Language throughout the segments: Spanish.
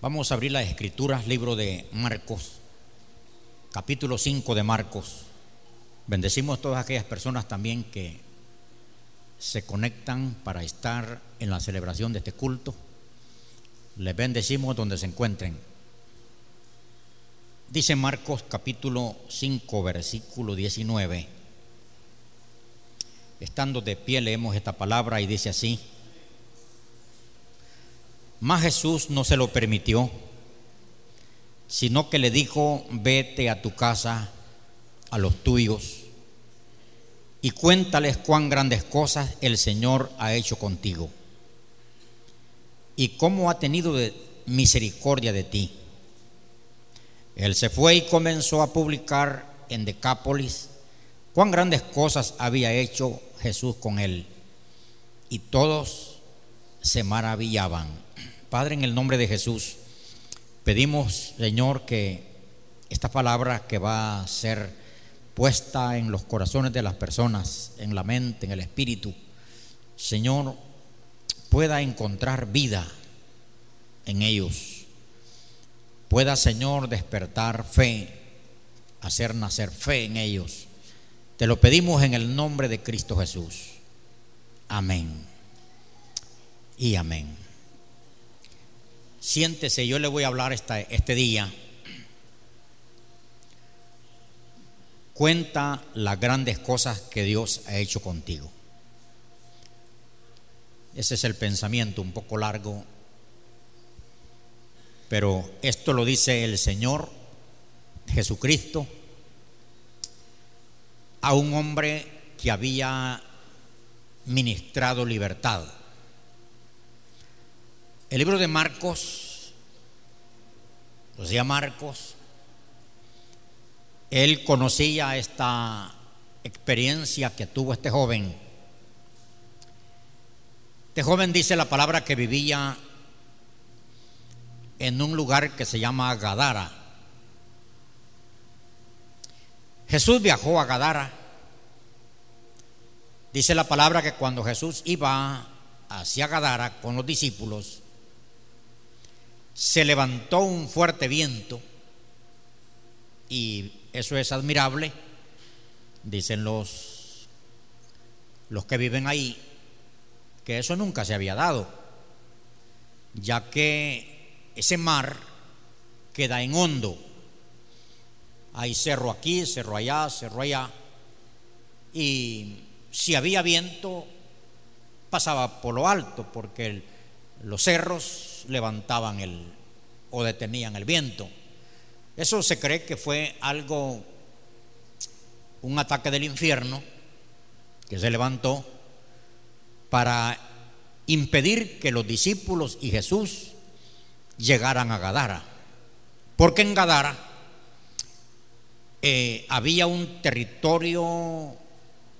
Vamos a abrir las escrituras, libro de Marcos, capítulo 5 de Marcos. Bendecimos a todas aquellas personas también que se conectan para estar en la celebración de este culto. Les bendecimos donde se encuentren. Dice Marcos capítulo 5, versículo 19. Estando de pie leemos esta palabra y dice así. Mas Jesús no se lo permitió, sino que le dijo, vete a tu casa, a los tuyos, y cuéntales cuán grandes cosas el Señor ha hecho contigo, y cómo ha tenido misericordia de ti. Él se fue y comenzó a publicar en Decápolis cuán grandes cosas había hecho Jesús con él, y todos se maravillaban. Padre, en el nombre de Jesús, pedimos, Señor, que esta palabra que va a ser puesta en los corazones de las personas, en la mente, en el espíritu, Señor, pueda encontrar vida en ellos. Pueda, Señor, despertar fe, hacer nacer fe en ellos. Te lo pedimos en el nombre de Cristo Jesús. Amén. Y amén. Siéntese, yo le voy a hablar esta, este día. Cuenta las grandes cosas que Dios ha hecho contigo. Ese es el pensamiento un poco largo, pero esto lo dice el Señor Jesucristo a un hombre que había ministrado libertad. El libro de Marcos, lo decía Marcos, él conocía esta experiencia que tuvo este joven. Este joven dice la palabra que vivía en un lugar que se llama Gadara. Jesús viajó a Gadara. Dice la palabra que cuando Jesús iba hacia Gadara con los discípulos, se levantó un fuerte viento y eso es admirable, dicen los, los que viven ahí, que eso nunca se había dado, ya que ese mar queda en hondo. Hay cerro aquí, cerro allá, cerro allá. Y si había viento, pasaba por lo alto, porque los cerros levantaban el o detenían el viento. Eso se cree que fue algo, un ataque del infierno que se levantó para impedir que los discípulos y Jesús llegaran a Gadara. Porque en Gadara eh, había un territorio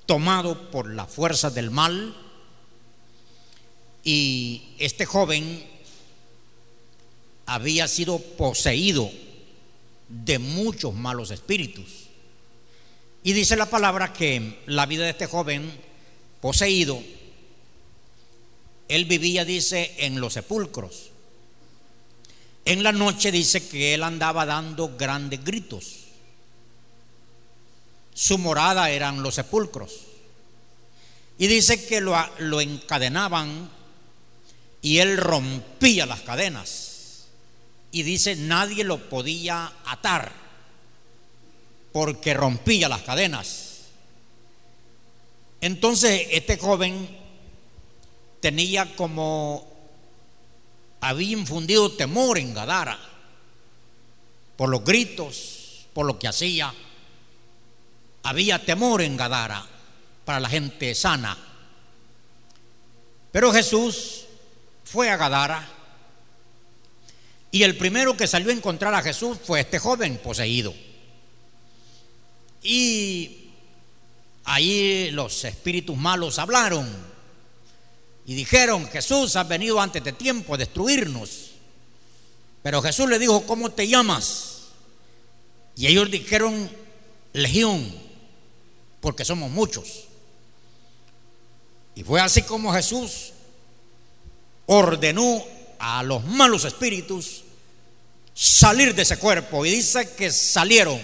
tomado por las fuerzas del mal y este joven había sido poseído de muchos malos espíritus. Y dice la palabra que la vida de este joven poseído, él vivía, dice, en los sepulcros. En la noche dice que él andaba dando grandes gritos. Su morada eran los sepulcros. Y dice que lo, lo encadenaban y él rompía las cadenas y dice nadie lo podía atar porque rompía las cadenas. Entonces este joven tenía como, había infundido temor en Gadara por los gritos, por lo que hacía. Había temor en Gadara para la gente sana. Pero Jesús fue a Gadara y el primero que salió a encontrar a Jesús fue este joven poseído. Y ahí los espíritus malos hablaron y dijeron, Jesús ha venido antes de tiempo a destruirnos. Pero Jesús le dijo, ¿cómo te llamas? Y ellos dijeron, Legión, porque somos muchos. Y fue así como Jesús ordenó a los malos espíritus salir de ese cuerpo y dice que salieron.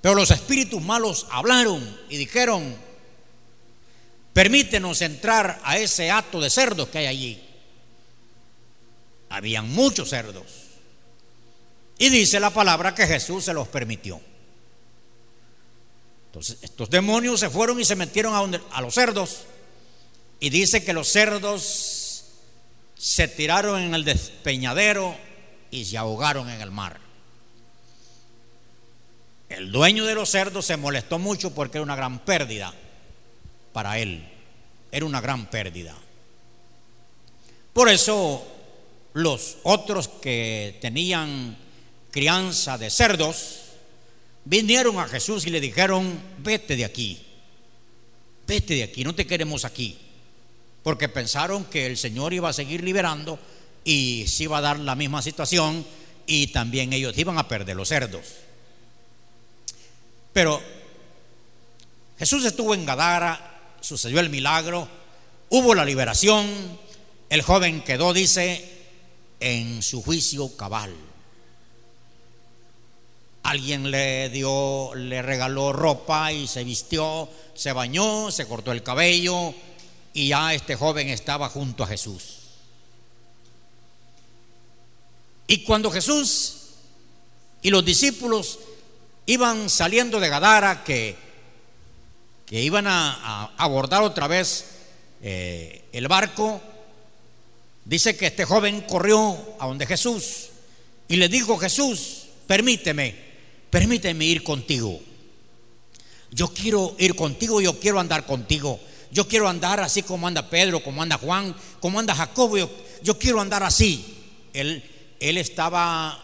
Pero los espíritus malos hablaron y dijeron, permítenos entrar a ese acto de cerdos que hay allí. Habían muchos cerdos. Y dice la palabra que Jesús se los permitió. Entonces, estos demonios se fueron y se metieron a, donde, a los cerdos. Y dice que los cerdos se tiraron en el despeñadero y se ahogaron en el mar. El dueño de los cerdos se molestó mucho porque era una gran pérdida para él. Era una gran pérdida. Por eso los otros que tenían crianza de cerdos vinieron a Jesús y le dijeron, vete de aquí, vete de aquí, no te queremos aquí, porque pensaron que el Señor iba a seguir liberando y se iba a dar la misma situación y también ellos iban a perder los cerdos. Pero Jesús estuvo en Gadara, sucedió el milagro, hubo la liberación, el joven quedó, dice, en su juicio cabal. Alguien le dio, le regaló ropa y se vistió, se bañó, se cortó el cabello y ya este joven estaba junto a Jesús. Y cuando Jesús y los discípulos iban saliendo de Gadara, que, que iban a, abordar otra vez eh, el barco, dice que este joven corrió a donde Jesús y le dijo, Jesús, permíteme, permíteme ir contigo. Yo quiero ir contigo, yo quiero andar contigo. Yo quiero andar así como anda Pedro, como anda Juan, como anda Jacobo. Yo, quiero andar así. Él, él estaba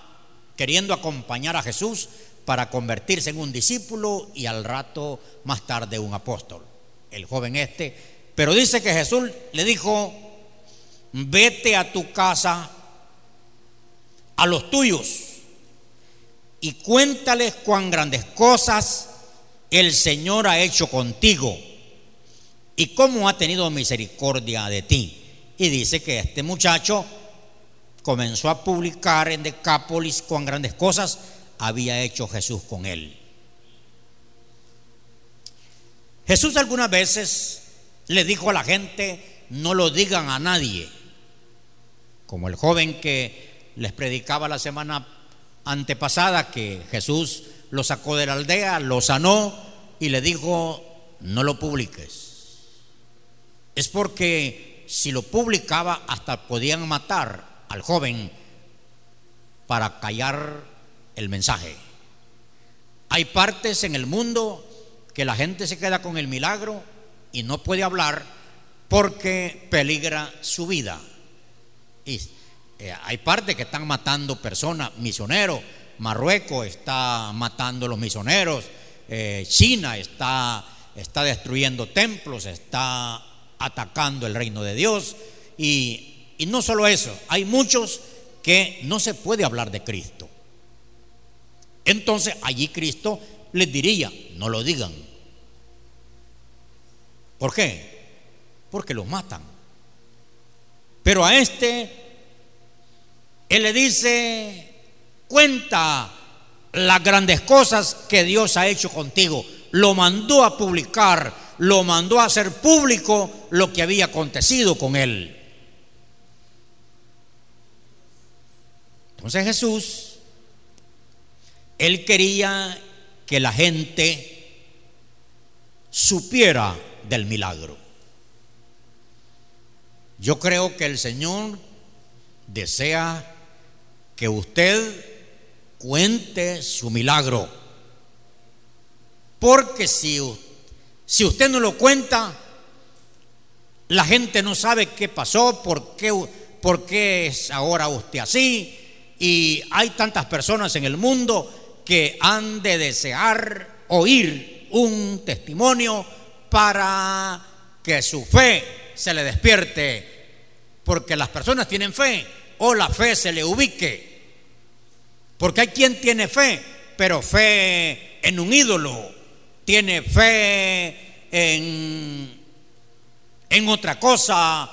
queriendo acompañar a Jesús para convertirse en un discípulo y al rato más tarde un apóstol. El joven este. Pero dice que Jesús le dijo, vete a tu casa, a los tuyos y cuéntales cuán grandes cosas el Señor ha hecho contigo y cómo ha tenido misericordia de ti. Y dice que este muchacho comenzó a publicar en Decápolis cuán grandes cosas había hecho Jesús con él. Jesús algunas veces le dijo a la gente, no lo digan a nadie, como el joven que les predicaba la semana antepasada que Jesús lo sacó de la aldea, lo sanó y le dijo, no lo publiques. Es porque si lo publicaba hasta podían matar al joven para callar el mensaje. Hay partes en el mundo que la gente se queda con el milagro y no puede hablar porque peligra su vida. Y eh, hay partes que están matando personas, misioneros. Marruecos está matando a los misioneros. Eh, China está, está destruyendo templos, está atacando el reino de Dios. Y, y no solo eso, hay muchos que no se puede hablar de Cristo. Entonces allí Cristo les diría, no lo digan. ¿Por qué? Porque los matan. Pero a este él le dice, cuenta las grandes cosas que Dios ha hecho contigo. Lo mandó a publicar, lo mandó a hacer público lo que había acontecido con él. Entonces Jesús, él quería que la gente supiera del milagro. Yo creo que el Señor desea que usted cuente su milagro. Porque si, si usted no lo cuenta, la gente no sabe qué pasó, por qué, por qué es ahora usted así. Y hay tantas personas en el mundo que han de desear oír un testimonio para que su fe se le despierte. Porque las personas tienen fe o la fe se le ubique. Porque hay quien tiene fe, pero fe en un ídolo, tiene fe en, en otra cosa,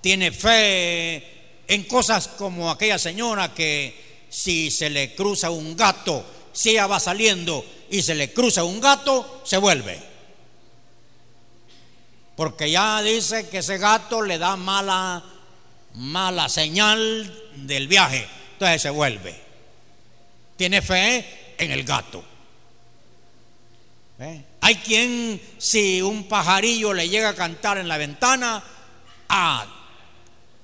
tiene fe en cosas como aquella señora que si se le cruza un gato, si ella va saliendo y se le cruza un gato, se vuelve. Porque ya dice que ese gato le da mala, mala señal del viaje. Entonces se vuelve. Tiene fe en el gato. ¿Eh? Hay quien, si un pajarillo le llega a cantar en la ventana, ah,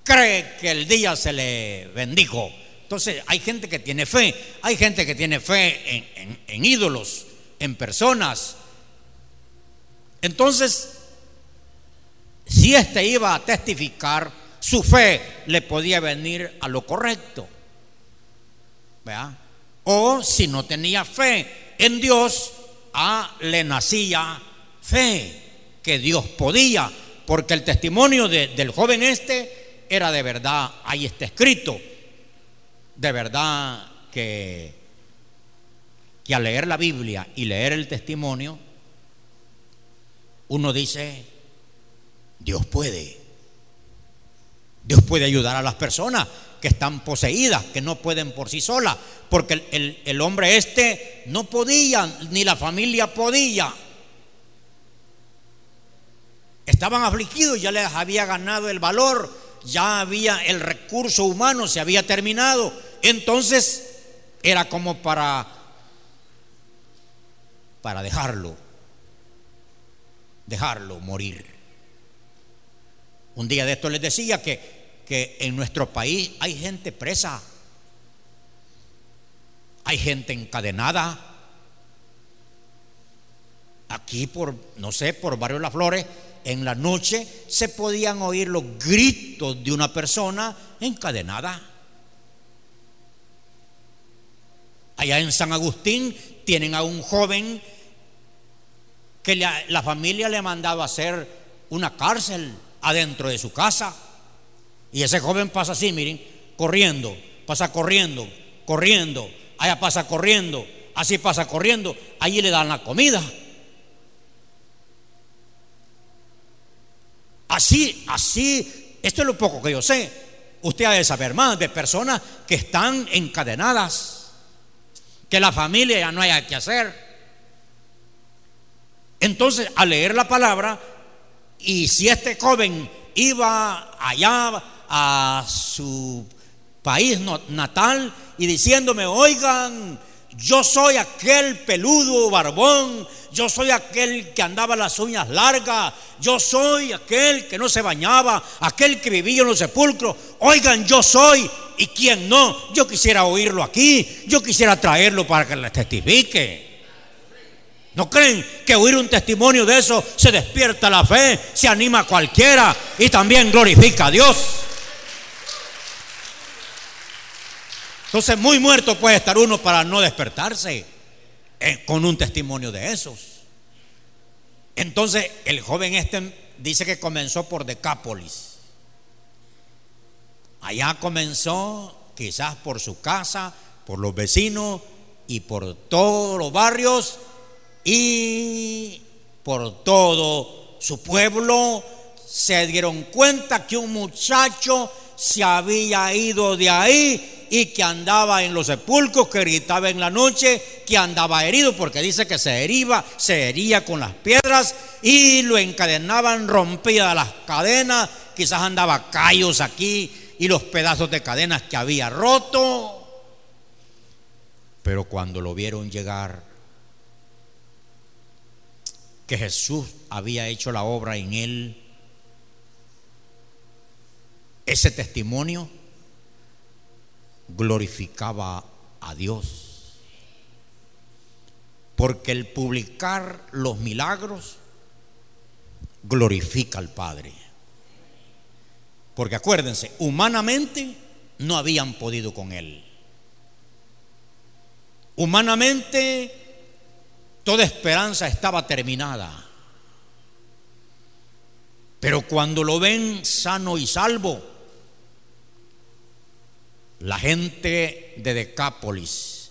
cree que el día se le bendijo. Entonces, hay gente que tiene fe, hay gente que tiene fe en, ídolos, en personas. Entonces, si éste iba a testificar, su fe le podía venir a lo correcto. O si no tenía fe en Dios, a le nacía fe que Dios podía, porque el testimonio del joven este era de verdad, ahí está escrito, de verdad que, que al leer la Biblia y leer el testimonio, uno dice, Dios puede, Dios puede ayudar a las personas que están poseídas, que no pueden por sí solas, porque el, hombre este no podía, ni la familia podía. Estaban afligidos, ya les había ganado el valor, ya había el recurso humano, se había terminado. Entonces era como para, para dejarlo, dejarlo morir. Un día de esto les decía que que en nuestro país hay gente presa, hay gente encadenada. Aquí por, no sé, por Barrio Las Flores, en la noche se podían oír los gritos de una persona encadenada. Allá en San Agustín tienen a un joven que la, la familia le ha mandado a hacer una cárcel adentro de su casa. Y ese joven pasa así, miren, corriendo, pasa corriendo, corriendo, allá pasa corriendo, así pasa corriendo, allí le dan la comida. Así, así, esto es lo poco que yo sé. Usted ha de saber más de personas que están encadenadas, que la familia ya no haya que hacer. Entonces, al leer la palabra, y si este joven iba allá a su país natal y diciéndome, oigan, yo soy aquel peludo barbón, yo soy aquel que andaba las uñas largas, yo soy aquel que no se bañaba, aquel que vivía en los sepulcros. Oigan, yo soy y quién no. Yo quisiera oírlo aquí, yo quisiera traerlo para que le testifique. ¿No creen que oír un testimonio de eso se despierta la fe, se anima a cualquiera y también glorifica a Dios? Entonces, muy muerto puede estar uno para no despertarse eh, con un testimonio de esos. Entonces, el joven este dice que comenzó por Decápolis. Allá comenzó, quizás por su casa, por los vecinos y por todos los barrios y por todo su pueblo. Se dieron cuenta que un muchacho se había ido de ahí y que andaba en los sepulcros, que gritaba en la noche, que andaba herido, porque dice que se hería, se hería con las piedras y lo encadenaban, rompía las cadenas, quizás andaba callos aquí y los pedazos de cadenas que había roto. Pero cuando lo vieron llegar, que Jesús había hecho la obra en él, ese testimonio glorificaba a Dios. Porque el publicar los milagros glorifica al Padre. Porque acuérdense, humanamente no habían podido con Él. Humanamente toda esperanza estaba terminada. Pero cuando lo ven sano y salvo, la gente de Decápolis,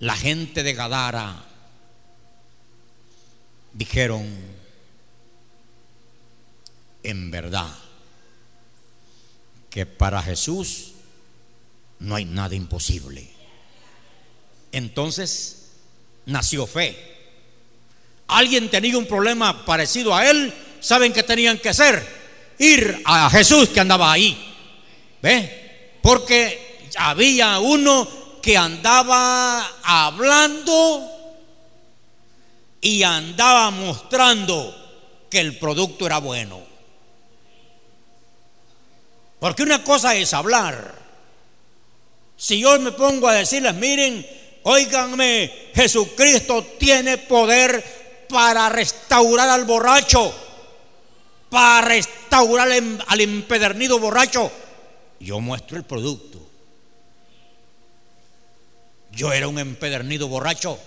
la gente de Gadara, dijeron, en verdad, que para Jesús no hay nada imposible. Entonces nació fe. Alguien tenía un problema parecido a él, ¿saben qué tenían que hacer? Ir a Jesús que andaba ahí. ¿Ve? Porque había uno que andaba hablando y andaba mostrando que el producto era bueno. Porque una cosa es hablar. Si yo me pongo a decirles, miren, óiganme, Jesucristo tiene poder para restaurar al borracho, para restaurar al empedernido borracho. Yo muestro el producto. Yo era un empedernido borracho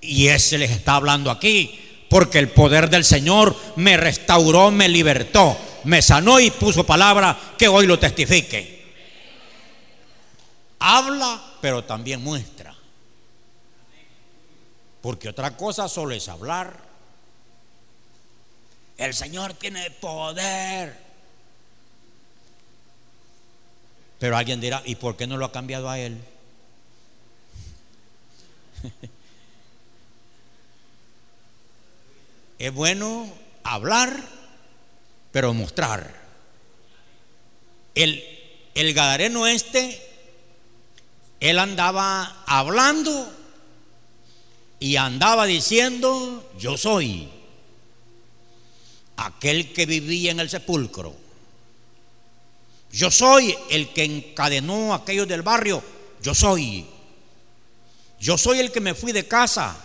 y ese les está hablando aquí, porque el poder del Señor me restauró, me libertó, me sanó y puso palabra que hoy lo testifique. Habla, pero también muestra. Porque otra cosa solo es hablar. El Señor tiene poder. Pero alguien dirá, ¿y por qué no lo ha cambiado a Él? es bueno hablar, pero mostrar. El, el gadareno este, él andaba hablando y andaba diciendo, yo soy aquel que vivía en el sepulcro. Yo soy el que encadenó a aquellos del barrio. Yo soy. Yo soy el que me fui de casa.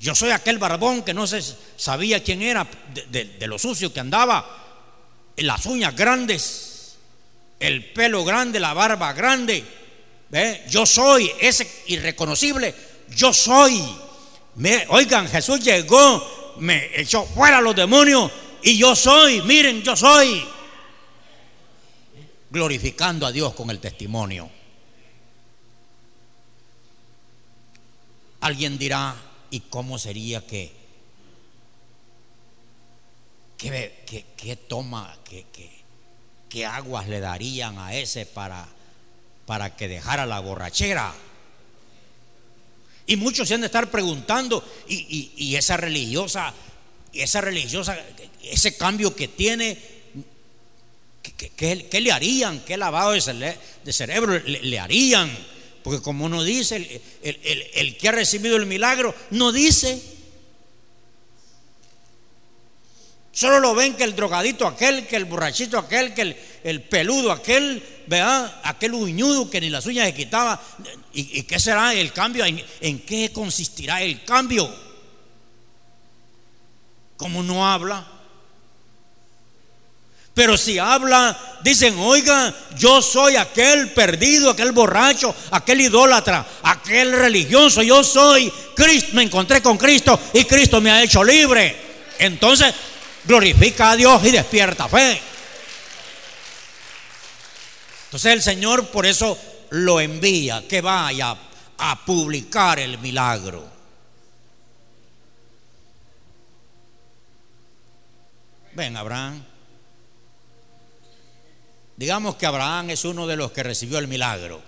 Yo soy aquel barbón que no se sabía quién era, de, lo sucio que andaba, las uñas grandes, el pelo grande, la barba grande. Yo soy ese irreconocible. Yo soy. oigan, Jesús llegó, me echó fuera los demonios y yo soy. Miren, yo soy glorificando a Dios con el testimonio. Alguien dirá, ¿y cómo sería que, qué, toma, qué, aguas le darían a ese para, para que dejara la borrachera? Y muchos se han de estar preguntando, y, y esa religiosa, esa religiosa, ese cambio que tiene, ¿Qué, le harían? ¿Qué lavado de, cerebro le, harían? Porque como no dice, el, que ha recibido el milagro no dice. Solo lo ven que el drogadito aquel, que el borrachito aquel, que el, peludo aquel, vea, aquel uñudo que ni las uñas se quitaba. ¿Y, qué será el cambio? ¿En qué consistirá el cambio? Como no habla, pero si habla, dicen, oiga, yo soy aquel perdido, aquel borracho, aquel idólatra, aquel religioso, yo soy Cristo, me encontré con Cristo y Cristo me ha hecho libre. Entonces, glorifica a Dios y despierta fe. Entonces el Señor por eso lo envía, que vaya a publicar el milagro. Ven, Abraham. Digamos que Abraham es uno de los que recibió el milagro.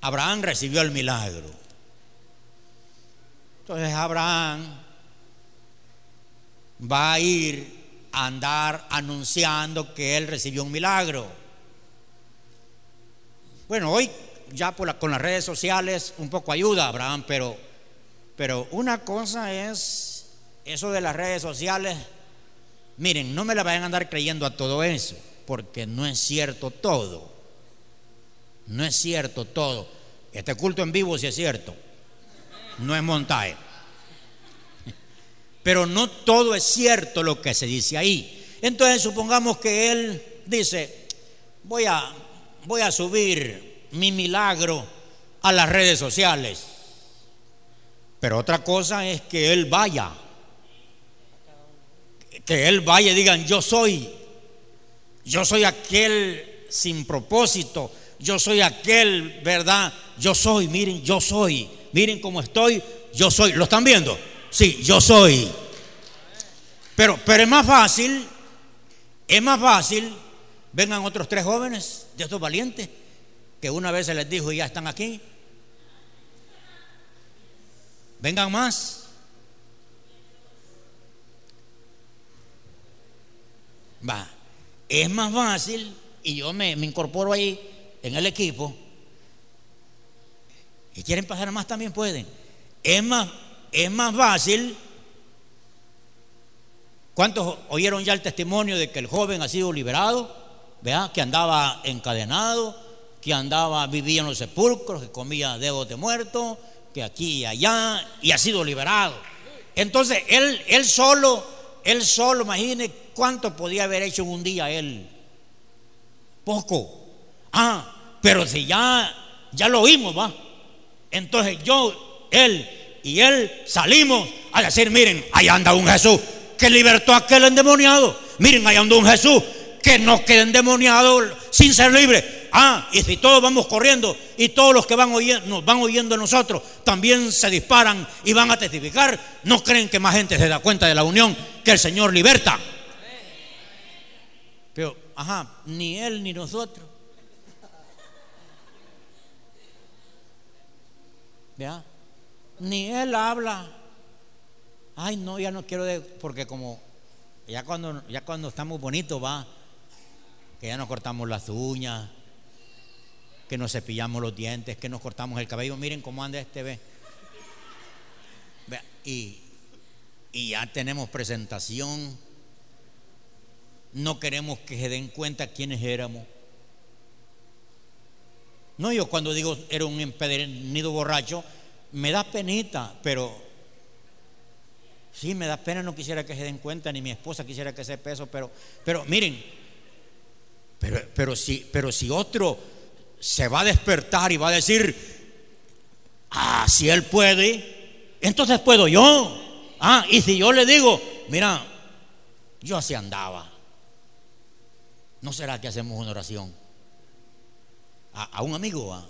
Abraham recibió el milagro. Entonces Abraham va a ir a andar anunciando que él recibió un milagro. Bueno, hoy ya con las redes sociales un poco ayuda Abraham, pero, pero una cosa es eso de las redes sociales Miren, no me la vayan a andar creyendo a todo eso, porque no es cierto todo. No es cierto todo. Este culto en vivo sí es cierto. No es montaje. Pero no todo es cierto lo que se dice ahí. Entonces supongamos que él dice, voy a, voy a subir mi milagro a las redes sociales. Pero otra cosa es que él vaya que Él vaya y digan, yo soy, yo soy aquel sin propósito, yo soy aquel, ¿verdad? Yo soy, miren, yo soy, miren cómo estoy, yo soy, ¿lo están viendo? Sí, yo soy. Pero, pero es más fácil, es más fácil, vengan otros tres jóvenes de estos valientes, que una vez se les dijo y ya están aquí. Vengan más. Va, es más fácil y yo me, me incorporo ahí en el equipo. Y quieren pasar más también pueden. Es más, es más fácil. ¿Cuántos oyeron ya el testimonio de que el joven ha sido liberado? ¿Vea? Que andaba encadenado, que andaba, vivía en los sepulcros, que comía dedos de muerto, que aquí y allá, y ha sido liberado. Entonces, él, él solo, él solo, imagine cuánto podía haber hecho un día él. Poco. Ah, pero si ya, ya lo oímos, va. Entonces yo, él y él salimos a decir, miren, ahí anda un Jesús que libertó a aquel endemoniado. Miren, ahí anda un Jesús que no quede endemoniado sin ser libre. Ah, y si todos vamos corriendo y todos los que van oyendo, nos van oyendo a nosotros también se disparan y van a testificar, no creen que más gente se da cuenta de la unión que el Señor liberta. Pero, ajá, ni él ni nosotros. ¿Vea? Ni él habla. Ay, no, ya no quiero de, porque como ya cuando ya cuando estamos bonitos va que ya nos cortamos las uñas, que nos cepillamos los dientes, que nos cortamos el cabello. Miren cómo anda este ve. Y, y ya tenemos presentación. No queremos que se den cuenta quiénes éramos. No, yo cuando digo era un empedernido borracho, me da penita, pero sí, me da pena, no quisiera que se den cuenta, ni mi esposa quisiera que sepa eso, pero, pero miren, pero, pero, si, pero si otro se va a despertar y va a decir, ah, si él puede, entonces puedo yo. Ah, y si yo le digo, mira, yo así andaba, ¿no será que hacemos una oración? A, un amigo, a,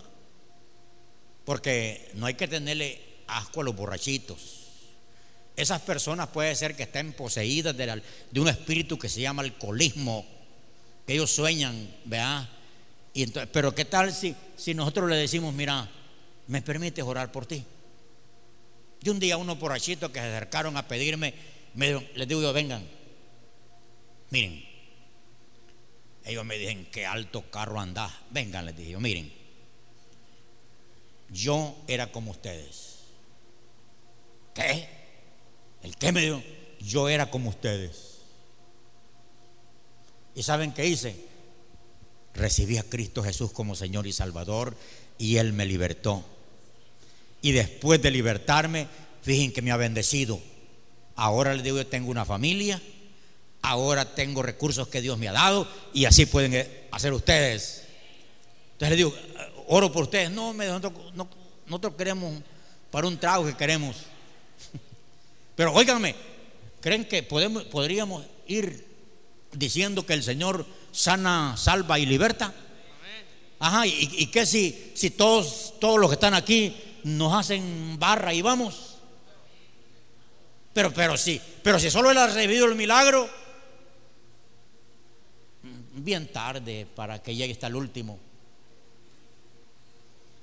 porque no hay que tenerle asco a los borrachitos. Esas personas puede ser que estén poseídas de, un espíritu que se llama alcoholismo, que ellos sueñan, ¿verdad? Pero ¿qué tal si, si nosotros le decimos, mira, ¿me permites orar por ti? Y un día unos borrachitos que se acercaron a pedirme, me, les digo yo, vengan, miren, ellos me dicen, qué alto carro andás, vengan, les dije yo, miren, yo era como ustedes. ¿Qué? ¿El qué me dio? Yo era como ustedes. ¿Y saben qué hice? Recibí a Cristo Jesús como Señor y Salvador y Él me libertó. Y después de libertarme, fíjense que me ha bendecido. Ahora les digo, yo tengo una familia, ahora tengo recursos que Dios me ha dado y así pueden hacer ustedes. Entonces les digo, oro por ustedes. No, nosotros, no, nosotros queremos para un trago que queremos. Pero óiganme, ¿creen que podemos, podríamos ir diciendo que el Señor sana, salva y liberta? Ajá, ¿y, y qué si, si todos, todos los que están aquí nos hacen barra y vamos? Pero, pero sí, pero si solo él ha recibido el milagro, bien tarde para que llegue hasta el último.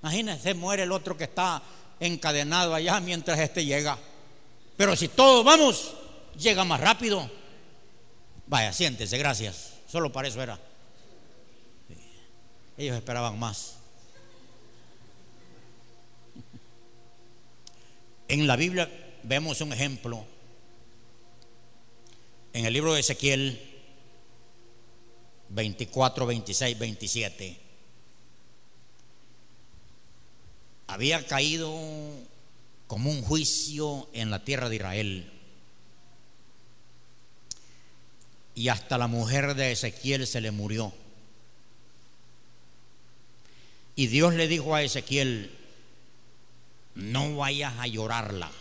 Imagínense, muere el otro que está encadenado allá mientras este llega. Pero si todos vamos, llega más rápido. Vaya, siéntese, gracias. Solo para eso era. Ellos esperaban más. En la Biblia vemos un ejemplo. En el libro de Ezequiel 24, 26, 27. había caído como un juicio en la tierra de Israel. Y hasta la mujer de Ezequiel se le murió. Y Dios le dijo a Ezequiel, no vayas a llorarla.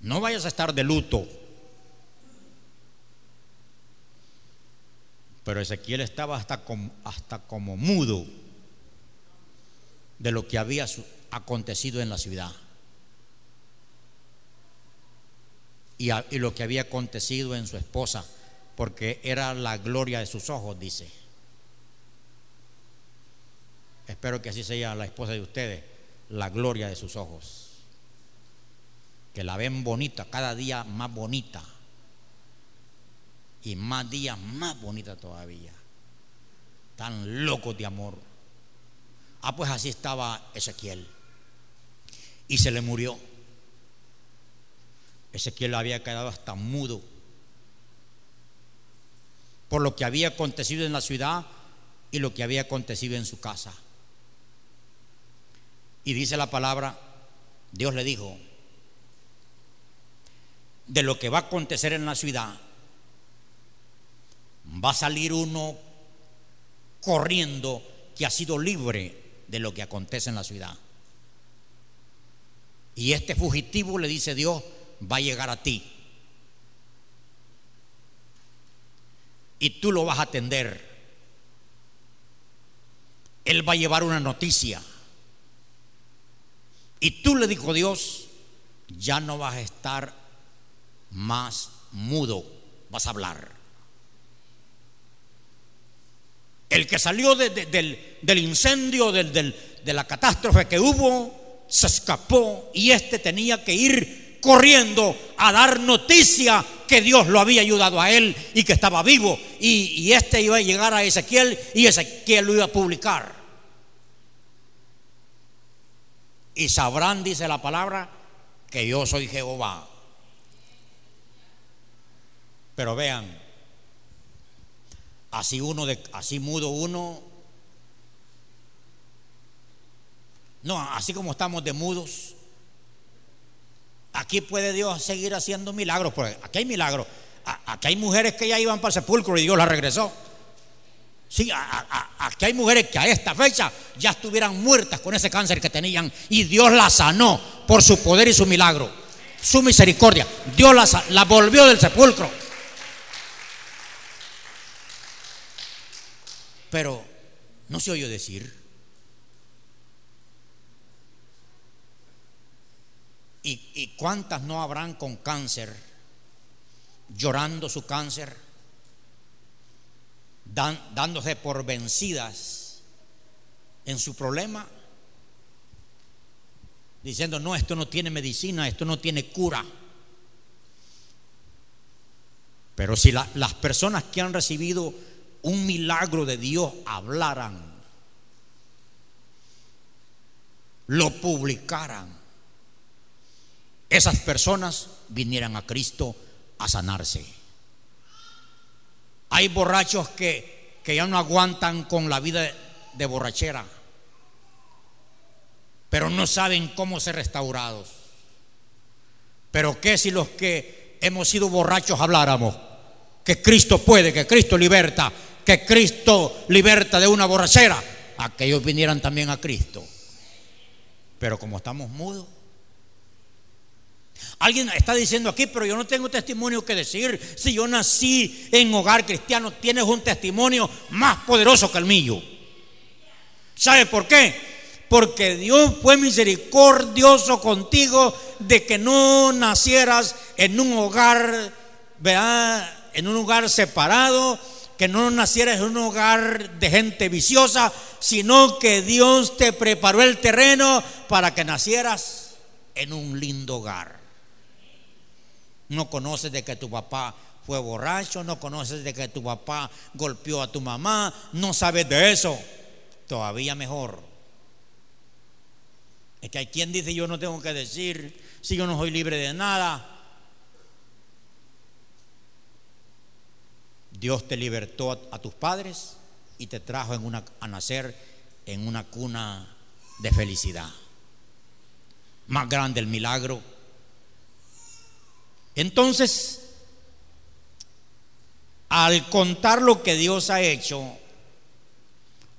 No vayas a estar de luto. Pero Ezequiel estaba hasta como, mudo de lo que había acontecido en la ciudad. y lo que había acontecido en su esposa, porque era la gloria de sus ojos, dice. Espero que así sea la esposa de ustedes, la gloria de sus ojos. Que la ven bonita, cada día más bonita. Y más días más bonita todavía. Tan locos de amor. Ah, pues así estaba Ezequiel. Y se le murió. Ezequiel había quedado hasta mudo por lo que había acontecido en la ciudad y lo que había acontecido en su casa. Y dice la palabra, Dios le dijo, de lo que va a acontecer en la ciudad, va a salir uno corriendo que ha sido libre de lo que acontece en la ciudad. Y este fugitivo le dice Dios, va a llegar a ti. Y tú lo vas a atender. Él va a llevar una noticia. Y tú le dijo Dios, ya no vas a estar más mudo, vas a hablar. El que salió del, incendio, de la catástrofe que hubo, se escapó y este tenía que ir corriendo a dar noticia que Dios lo había ayudado a él y que estaba vivo. Y, y este iba a llegar a Ezequiel y Ezequiel lo iba a publicar. Y sabrán, dice la palabra, que yo soy Jehová. Pero vean, así uno de así mudo uno no, así como estamos de mudos, aquí puede Dios seguir haciendo milagros, porque aquí hay milagros. Aquí hay mujeres que ya iban para el sepulcro y Dios las regresó. Sí, aquí hay mujeres que a esta fecha ya estuvieran muertas con ese cáncer que tenían y Dios las sanó por su poder y su milagro, su misericordia. Dios las, la volvió del sepulcro. Pero no se oyó decir. ¿Y, ¿Y cuántas no habrán con cáncer llorando su cáncer? dándose por vencidas en su problema, diciendo, no, esto no tiene medicina, esto no tiene cura. Pero si las personas que han recibido un milagro de Dios hablaran, lo publicaran, esas personas vinieran a Cristo a sanarse. Hay borrachos que, que ya no aguantan con la vida de, borrachera, pero no saben cómo ser restaurados. Pero ¿qué si los que hemos sido borrachos habláramos? Que Cristo puede, que Cristo liberta, que Cristo liberta de una borrachera. Aquellos vinieran también a Cristo. Pero como estamos mudos, Alguien está diciendo aquí, pero yo no tengo testimonio que decir. Si yo nací en hogar cristiano, tienes un testimonio más poderoso que el mío. ¿Sabe por qué? Porque Dios fue misericordioso contigo de que no nacieras en un hogar, ¿verdad? En un hogar separado, que no nacieras en un hogar de gente viciosa, sino que Dios te preparó el terreno para que nacieras en un lindo hogar. No conoces de que tu papá fue borracho, no conoces de que tu papá golpeó a tu mamá, no sabes de eso. Todavía mejor. Es que hay quien dice yo no tengo que decir si yo no soy libre de nada. Dios te libertó a, tus padres y te trajo en a nacer en una cuna de felicidad. Más grande el milagro entonces, al contar lo que Dios ha hecho,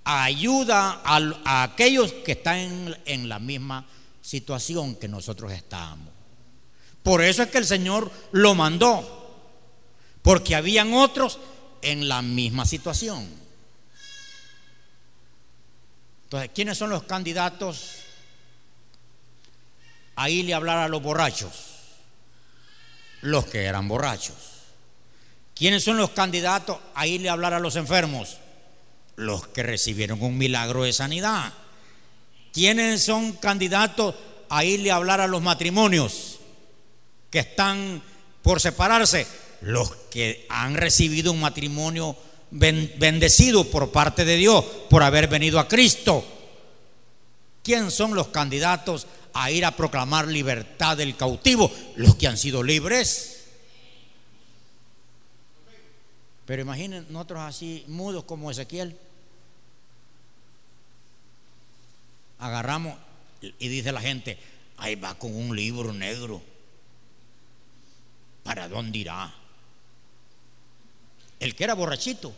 ayuda a, aquellos que están en, la misma situación que nosotros estamos. Por eso es que el Señor lo mandó, porque habían otros en la misma situación. Entonces, ¿quiénes son los candidatos a irle a hablar a los borrachos? Los que eran borrachos. ¿Quiénes son los candidatos a irle a hablar a los enfermos? Los que recibieron un milagro de sanidad. ¿Quiénes son candidatos a irle a hablar a los matrimonios que están por separarse? Los que han recibido un matrimonio bendecido por parte de Dios por haber venido a Cristo. ¿Quién son los candidatos a ir a proclamar libertad del cautivo? Los que han sido libres. Pero imaginen nosotros así mudos como Ezequiel. Agarramos y dice la gente, ahí va con un libro negro. ¿Para dónde irá? El que era borrachito,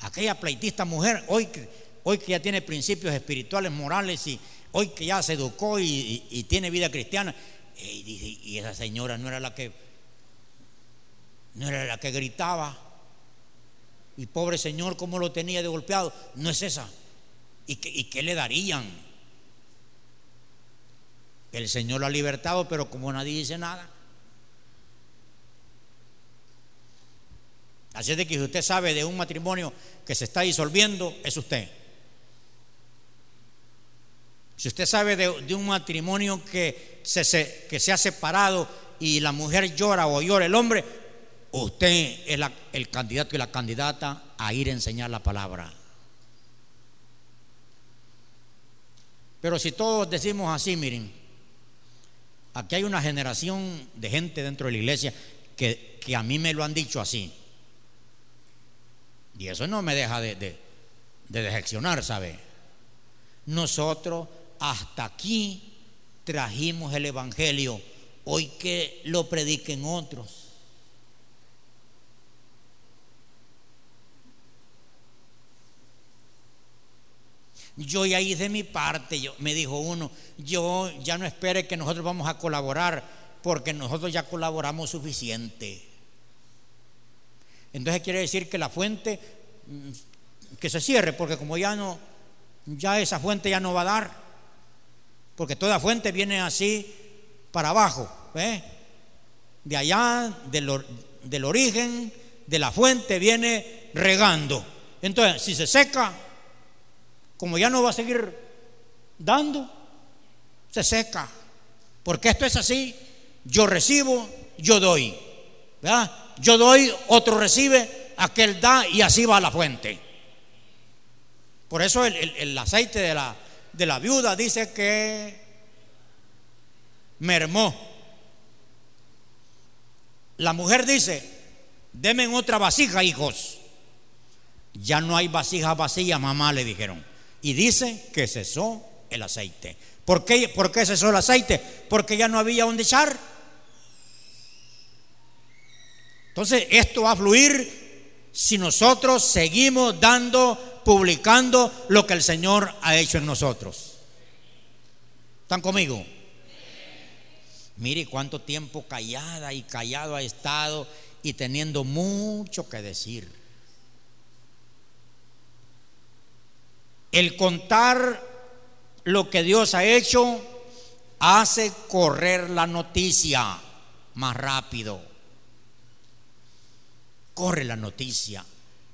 aquella pleitista mujer, hoy que, hoy que ya tiene principios espirituales, morales y hoy que ya se educó y, tiene vida cristiana, y, y esa señora no era la que no era la que gritaba. Y pobre Señor, ¿cómo lo tenía de golpeado? No es esa. ¿Y qué, ¿Y qué le darían? El Señor lo ha libertado, pero como nadie dice nada. Así es de que si usted sabe de un matrimonio que se está disolviendo, es usted. Si usted sabe de, un matrimonio que se, que se ha separado y la mujer llora o llora el hombre, usted es el candidato y la candidata a ir a enseñar la palabra. Pero si todos decimos así, miren, aquí hay una generación de gente dentro de la iglesia que, que a mí me lo han dicho así. Y eso no me deja de, de, de ¿sabe? Nosotros hasta aquí trajimos el Evangelio, hoy que lo prediquen otros. Yo ya hice mi parte, yo, me dijo uno, yo ya no espere que nosotros vamos a colaborar, porque nosotros ya colaboramos suficiente. Entonces quiere decir que la fuente mm, que se cierre, porque como ya no, ya esa fuente ya no va a dar, porque toda fuente viene así para abajo, de allá, del, del origen de la fuente viene regando. Entonces, si se seca, como ya no va a seguir dando, se seca. Porque esto es así, yo recibo, yo doy. ¿verdad? Yo doy, otro recibe, aquel da y así va la fuente. Por eso el, aceite de la, viuda dice que mermó. La mujer dice, denme otra vasija, hijos. Ya no hay vasija vacía, mamá, le dijeron. Y dice que cesó el aceite. ¿Por qué, ¿Por qué cesó el aceite? Porque ya no había donde echar. Entonces, esto va a fluir si nosotros seguimos dando, publicando lo que el Señor ha hecho en nosotros. ¿Están conmigo? Mire cuánto tiempo callada y callado ha estado y teniendo mucho que decir. El contar lo que Dios ha hecho hace correr la noticia más rápido corre la noticia.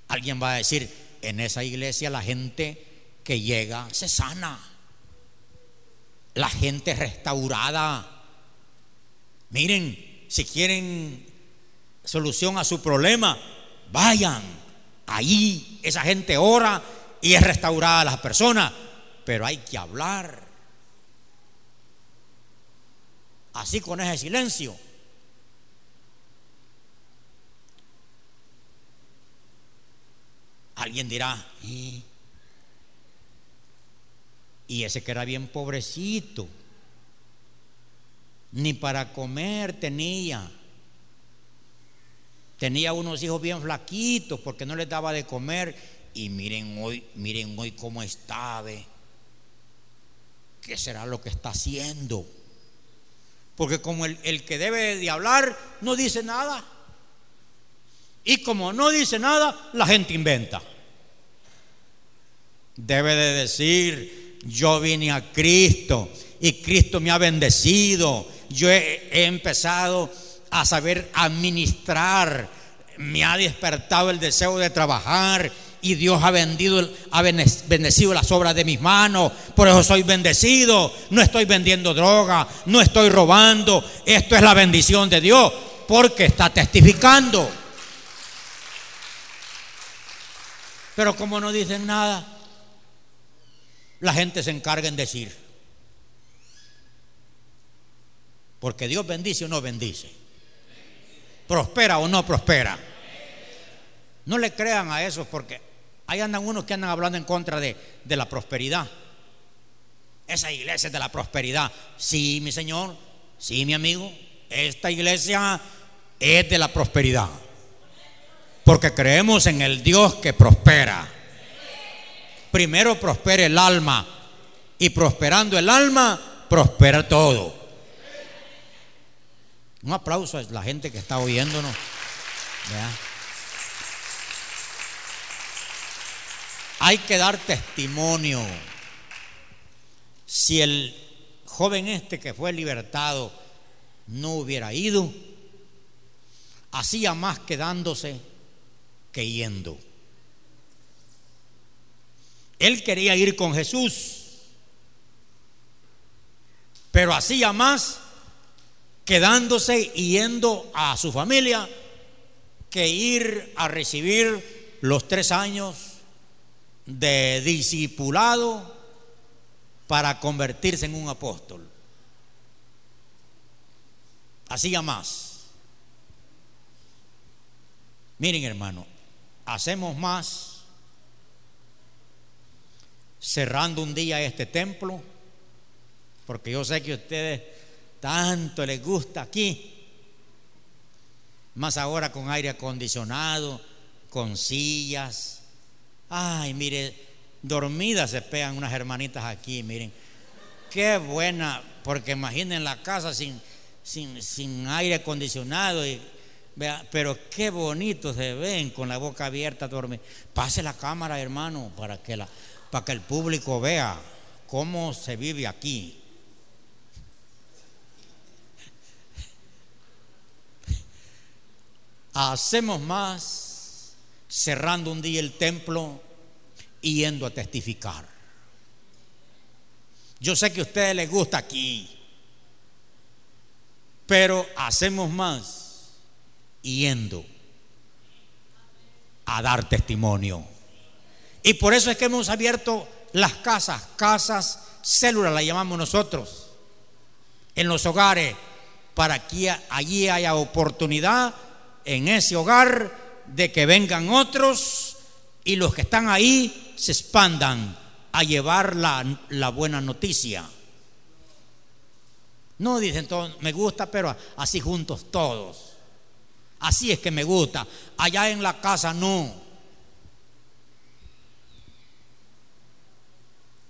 Alguien va a decir, en esa iglesia la gente que llega se sana. La gente restaurada. Miren, si quieren solución a su problema, vayan. Ahí esa gente ora y es restaurada a las personas. Pero hay que hablar. Así con ese silencio Alguien dirá, ¿y? ese que era bien pobrecito, ni para comer tenía. Tenía unos hijos bien flaquitos porque no les daba de comer. Y miren hoy, miren hoy cómo está, ¿Qué será lo que está haciendo? Porque como el, el que debe de hablar no dice nada. Y como no dice nada, la gente inventa. Debe de decir, yo vine a Cristo y Cristo me ha bendecido. Yo he, empezado a saber administrar. Me ha despertado el deseo de trabajar y Dios ha, vendido, ha bendecido las obras de mis manos. Por eso soy bendecido. No estoy vendiendo droga, no estoy robando. Esto es la bendición de Dios porque está testificando. Pero como no dicen nada, la gente se encarga en decir. Porque Dios bendice o no bendice. Prospera o no prospera. No le crean a eso porque ahí andan unos que andan hablando en contra de, de la prosperidad. Esa iglesia es de la prosperidad. Sí, mi Señor. Sí, mi amigo. Esta iglesia es de la prosperidad. Porque creemos en el Dios que prospera. Primero prospera el alma. Y prosperando el alma, prospera todo. Un aplauso a la gente que está oyéndonos. Hay que dar testimonio. Si el joven este que fue libertado no hubiera ido, hacía más quedándose que yendo. Él quería ir con Jesús, pero hacía más quedándose y yendo a su familia que ir a recibir los tres años de discipulado para convertirse en un apóstol. Hacía más. Miren hermano, hacemos más cerrando un día este templo, porque yo sé que a ustedes tanto les gusta aquí, más ahora con aire acondicionado, con sillas. Ay, mire, dormidas se pegan unas hermanitas aquí, miren. Qué buena, porque imaginen la casa sin, sin, sin aire acondicionado y pero qué bonito se ven con la boca abierta dormir. Pase la cámara, hermano, para que, la, para que el público vea cómo se vive aquí. Hacemos más cerrando un día el templo yendo a testificar. Yo sé que a ustedes les gusta aquí, pero hacemos más yendo a dar testimonio. Y por eso es que hemos abierto las casas, casas, células la llamamos nosotros, en los hogares, para que allí haya oportunidad en ese hogar de que vengan otros y los que están ahí se expandan a llevar la, la buena noticia. No dicen todos, me gusta, pero así juntos todos. Así es que me gusta. Allá en la casa no.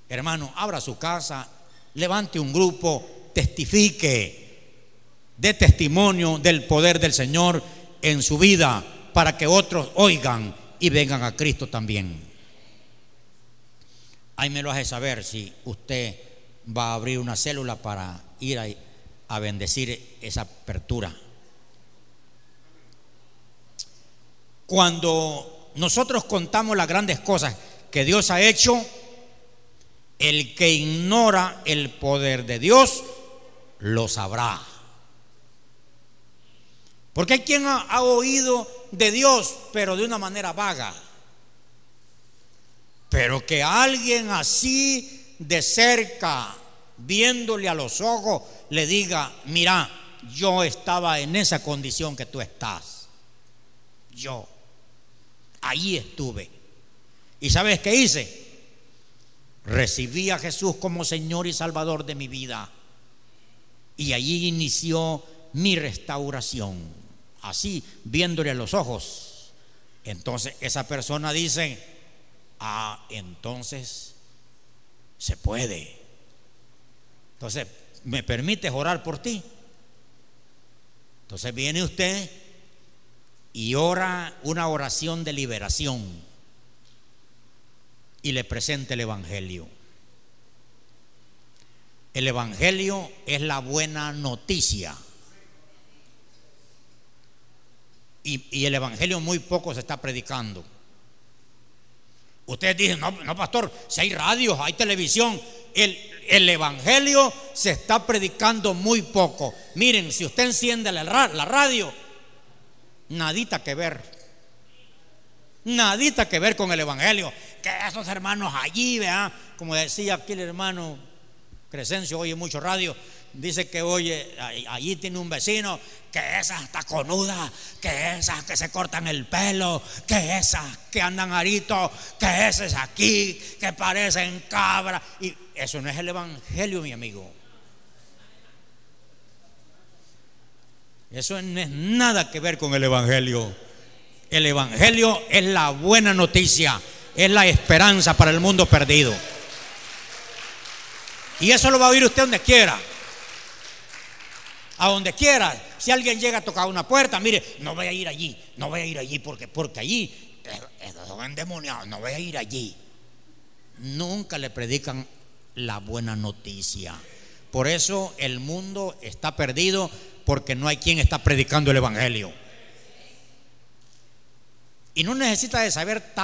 Hermano, abra su casa, levante un grupo, testifique, dé testimonio del poder del Señor en su vida para que otros oigan y vengan a Cristo también. Ahí me lo hace saber si usted va a abrir una célula para ir a, a bendecir esa apertura. Cuando nosotros contamos las grandes cosas que Dios ha hecho, el que ignora el poder de Dios lo sabrá. Porque hay quien ha, oído de Dios, pero de una manera vaga. Pero que alguien así de cerca, viéndole a los ojos, le diga, mira, yo estaba en esa condición que tú estás. Yo. Ahí estuve. ¿Y sabes qué hice? Recibí a Jesús como Señor y Salvador de mi vida. Y allí inició mi restauración. Así, viéndole a los ojos. Entonces esa persona dice, ah, entonces se puede. Entonces, ¿me permites orar por ti? Entonces viene usted y ora una oración de liberación y le presenta el Evangelio. El Evangelio es la buena noticia. y, el Evangelio muy poco se está predicando. Ustedes dicen, no, no pastor, si hay radios, hay televisión, el, el, Evangelio se está predicando muy poco. Miren, si usted enciende la, la radio, nadita que ver. Nadita que ver con el Evangelio. Que esos hermanos allí, vean, como decía aquí el hermano Crescencio, oye mucho radio, dice que oye, allí tiene un vecino, que esas taconudas, que esas que se cortan el pelo, que esas que andan aritos, que esas aquí, que parecen cabras. Y eso no es el Evangelio, mi amigo. Eso no es nada que ver con el Evangelio. El Evangelio es la buena noticia, es la esperanza para el mundo perdido. Y eso lo va a oír usted donde quiera. A donde quiera. Si alguien llega a tocar una puerta, mire, no voy a ir allí, no voy a ir allí porque, porque allí son endemoniados, no voy a ir allí. Nunca le predican la buena noticia. Por eso el mundo está perdido porque no hay quien está predicando el Evangelio. Y no necesita de saber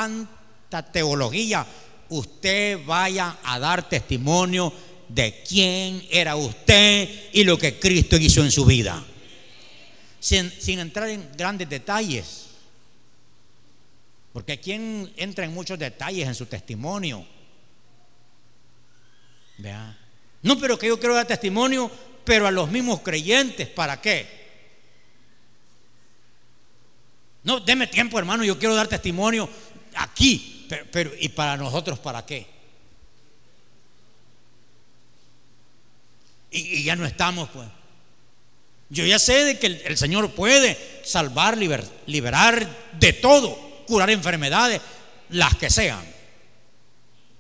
teología. Usted vaya a dar testimonio de quién era usted y lo que Cristo hizo en su vida. Sin, entrar en grandes detalles. Porque quien entra en muchos detalles en su testimonio. Vea. No, pero que yo quiero dar testimonio, pero a los mismos creyentes, ¿para qué? No, deme tiempo, hermano, yo quiero dar testimonio aquí, pero, ¿y para nosotros para qué? y, ya no estamos, pues. Yo ya sé de que el, Señor puede salvar, liberar de todo, curar enfermedades, las que sean.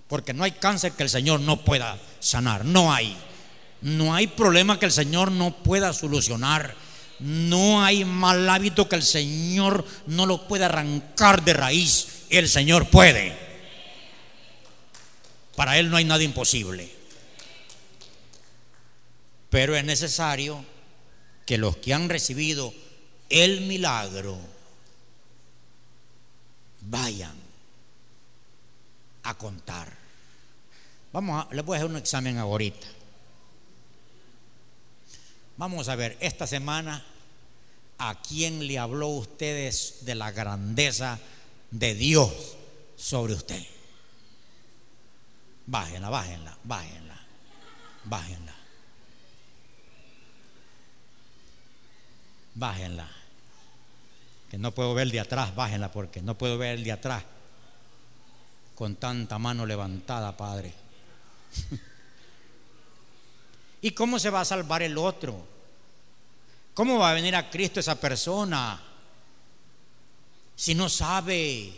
Porque no hay cáncer que el Señor no pueda sanar, no hay. No hay problema que el Señor no pueda solucionar. No hay mal hábito que el Señor no lo pueda arrancar de raíz. El Señor puede. Para Él no hay nada imposible. Pero es necesario que los que han recibido el milagro vayan a contar. Vamos a, les voy a hacer un examen ahorita. Vamos a ver, esta semana, ¿a quién le habló ustedes de la grandeza de Dios sobre usted? Bájenla, bájenla, bájenla, bájenla. bájenla. Que no puedo ver el de atrás, bájenla porque no puedo ver el de atrás con tanta mano levantada, Padre. ¿Y cómo se va a salvar el otro? ¿Cómo va a venir a Cristo esa persona si no sabe?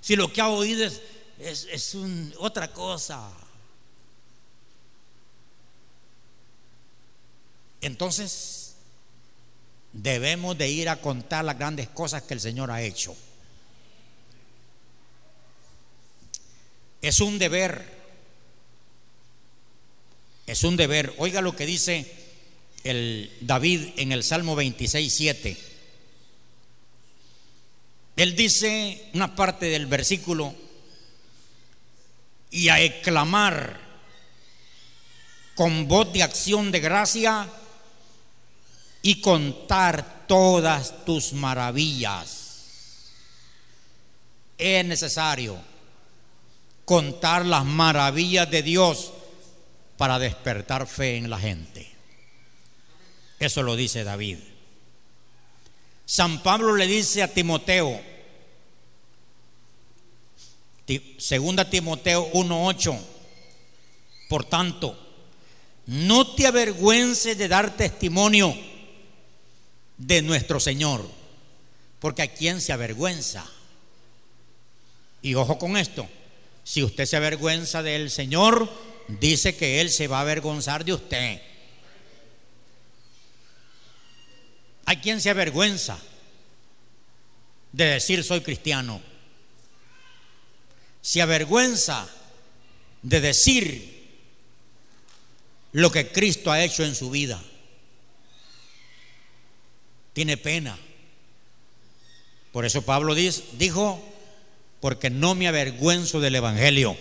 Si lo que ha oído es, es, otra cosa. Entonces, debemos de ir a contar las grandes cosas que el Señor ha hecho. Es un deber. Es un deber. Oiga lo que dice el David en el Salmo 26, 7. Él dice una parte del versículo y a exclamar con voz de acción de gracia y contar todas tus maravillas. Es necesario contar las maravillas de Dios para despertar fe en la gente. Eso lo dice David. San Pablo le dice a Timoteo, segunda Timoteo 1:8, por tanto, no te avergüences de dar testimonio de nuestro Señor. Porque a quien se avergüenza. Y ojo con esto, si usted se avergüenza del Señor, dice que Él se va a avergonzar de usted. ¿A quien se avergüenza de decir soy cristiano? Se avergüenza de decir lo que Cristo ha hecho en su vida tiene pena. Por eso Pablo dijo, porque no me avergüenzo del Evangelio,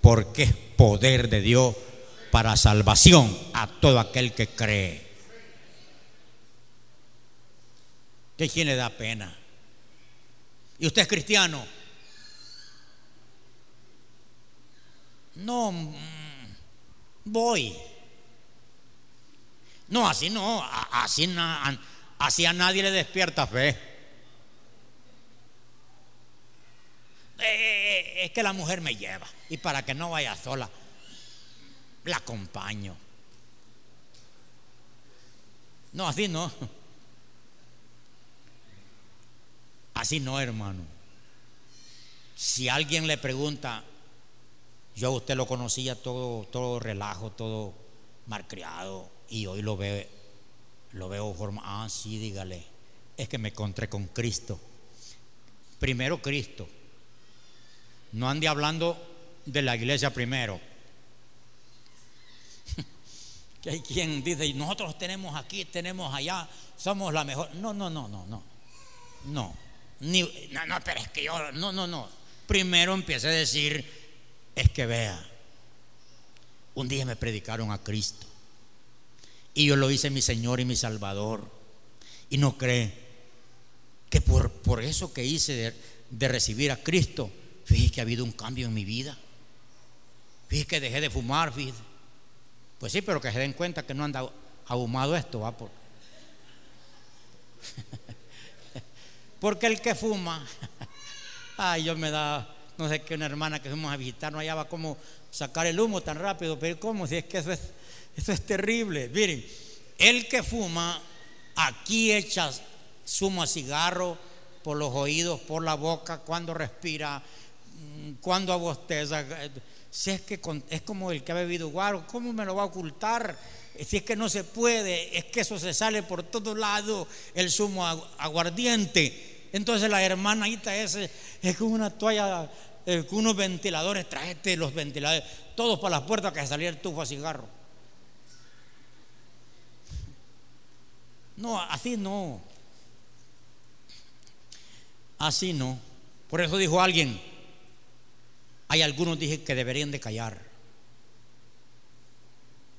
porque es poder de Dios para salvación a todo aquel que cree. ¿Qué quién le da pena? ¿Y usted es cristiano? No, mm, voy. No, así no, así, así a nadie le despierta fe. Eh, eh, es que la mujer me lleva y para que no vaya sola, la acompaño. No, así no. Así no, hermano. Si alguien le pregunta, yo a usted lo conocía todo, todo relajo, todo malcriado, y hoy lo veo, lo veo forma, ah, sí, dígale, es que me encontré con Cristo. Primero Cristo. No ande hablando de la iglesia primero. que hay quien dice, nosotros tenemos aquí, tenemos allá, somos la mejor. No, no, no, no, no. No. No, no, pero es que yo, no, no, no. Primero empieza a decir, es que vea, un día me predicaron a Cristo y yo lo hice mi Señor y mi Salvador y no cree que por, por eso que hice de, recibir a Cristo, fíjese que ha habido un cambio en mi vida. Fíjese que dejé de fumar, fíjese. Pues sí, pero que se den cuenta que no han ahumado esto, va por. Porque el que fuma, ay, yo me da, no sé qué, una hermana que fuimos a visitar, no hallaba cómo sacar el humo tan rápido, pero ¿cómo? Si es que eso es, eso es terrible. Miren, el que fuma, aquí echa sumo a cigarro por los oídos, por la boca, cuando respira, mm, cuando abosteza. Si es que es como el que ha bebido guaro, ¿cómo me lo va a ocultar? Si es que no se puede, es que eso se sale por todos lados, el zumo aguardiente. Entonces la hermanita ese es con una toalla, eh, con unos ventiladores, tráete los ventiladores, todos para las puertas que salía el tufo a cigarro. No, así no. Así no. Por eso dijo alguien, hay algunos dije que deberían de callar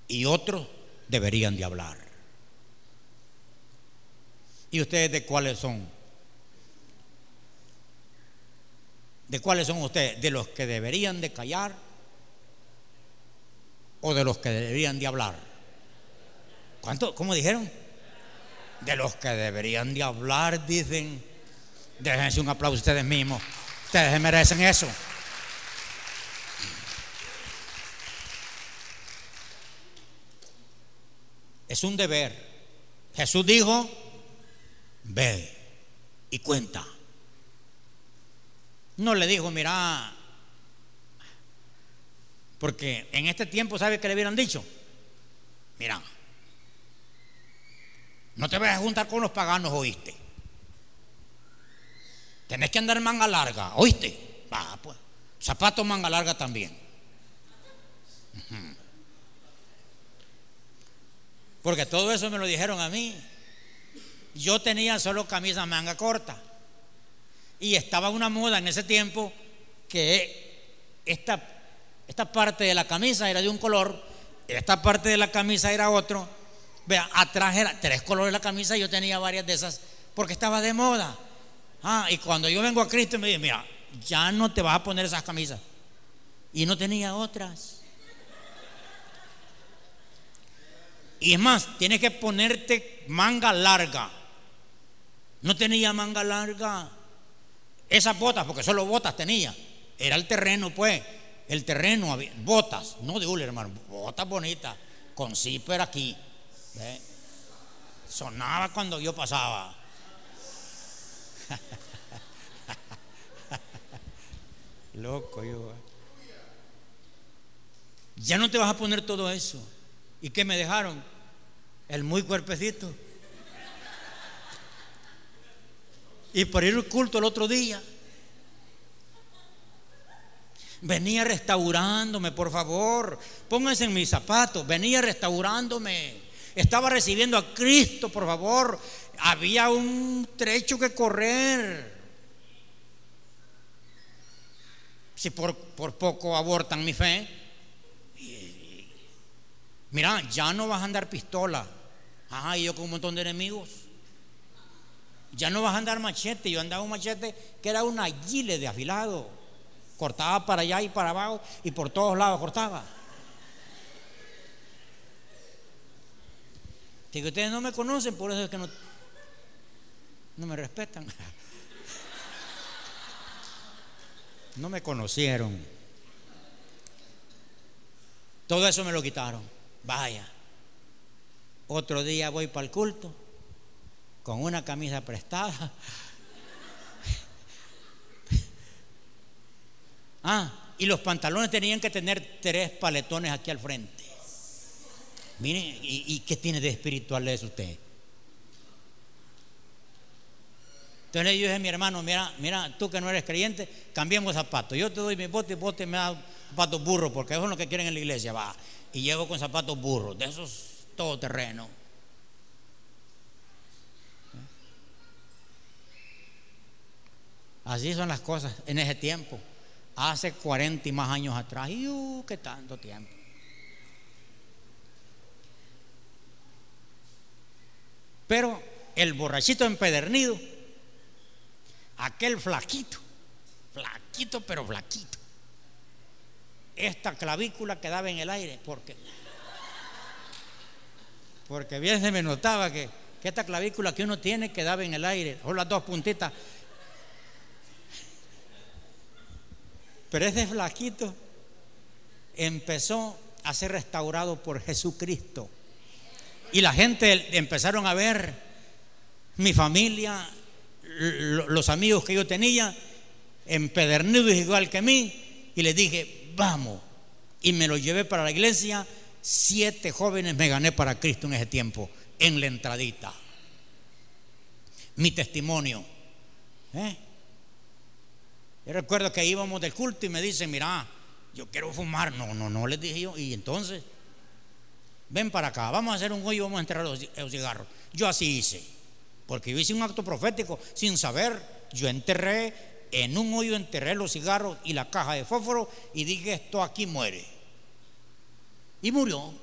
y otros deberían de hablar. ¿Y ustedes de cuáles son? ¿De cuáles son ustedes? ¿De los que deberían de callar o de los que deberían de hablar? ¿Cuánto? ¿Cómo dijeron? De los que deberían de hablar, dicen. Déjense un aplauso ustedes mismos. Ustedes merecen eso. Es un deber. Jesús dijo, ve y cuenta. No le dijo, mira, porque en este tiempo, ¿sabe qué le hubieran dicho? Mira, no te vayas a juntar con los paganos, oíste. Tenés que andar manga larga, oíste. Va, pues. Zapatos manga larga también. Porque todo eso me lo dijeron a mí. Yo tenía solo camisa manga corta. Y estaba una moda en ese tiempo que esta, esta parte de la camisa era de un color, esta parte de la camisa era otro. Vea, atrás era tres colores la camisa y yo tenía varias de esas porque estaba de moda. Ah, y cuando yo vengo a Cristo me dice, mira, ya no te vas a poner esas camisas. Y no tenía otras. Y es más, tienes que ponerte manga larga. No tenía manga larga. Esas botas, porque solo botas tenía. Era el terreno, pues. El terreno, había, botas, no de hule, hermano. Botas bonitas, con zipper aquí. Sonaba cuando yo pasaba. Loco yo. Ya no te vas a poner todo eso. ¿Y qué me dejaron? El muy cuerpecito. Y por ir al culto el otro día. Venía restaurándome, por favor. Pónganse en mis zapatos. Venía restaurándome. Estaba recibiendo a Cristo, por favor. Había un trecho que correr. Si por, por poco abortan mi fe mira, ya no vas a andar pistola. Ajá, y yo con un montón de enemigos. Ya no vas a andar machete. Yo andaba un machete que era una gile de afilado. Cortaba para allá y para abajo y por todos lados cortaba. Que ustedes no me conocen, por eso es que no, no me respetan. No me conocieron. Todo eso me lo quitaron. Vaya. Otro día voy para el culto con una camisa prestada. Ah, y los pantalones tenían que tener tres paletones aquí al frente. Miren, ¿y, qué tiene de espiritual eso usted? Entonces le dije mi hermano, mira, mira, tú que no eres creyente, cambiemos zapatos. Yo te doy mi bote y bote me da zapatos burros, porque eso es lo que quieren en la iglesia, va. Y llego con zapatos burros, de esos todoterreno. Así son las cosas en ese tiempo. Hace 40 y más años atrás. Y uh, qué tanto tiempo. Pero el borrachito empedernido, aquel flaquito, flaquito pero flaquito, esta clavícula quedaba en el aire, porque porque bien se me notaba que, que esta clavícula que uno tiene quedaba en el aire, o las dos puntitas. Pero ese flaquito empezó a ser restaurado por Jesucristo. Y la gente empezaron a ver mi familia, los amigos que yo tenía, empedernidos igual que mí, y les dije, vamos. Y me lo llevé para la iglesia. Siete jóvenes me gané para Cristo en ese tiempo, en la entradita. Mi testimonio. ¿eh? Yo recuerdo que íbamos del culto y me dicen, mira, yo quiero fumar. No, no, no, les dije yo. Y entonces, ven para acá, vamos a hacer un hoyo y vamos a enterrar los, cigarros. Yo así hice, porque yo hice un acto profético sin saber. Yo enterré, en un hoyo enterré los cigarros y la caja de fósforo y dije, esto aquí muere. Y murió.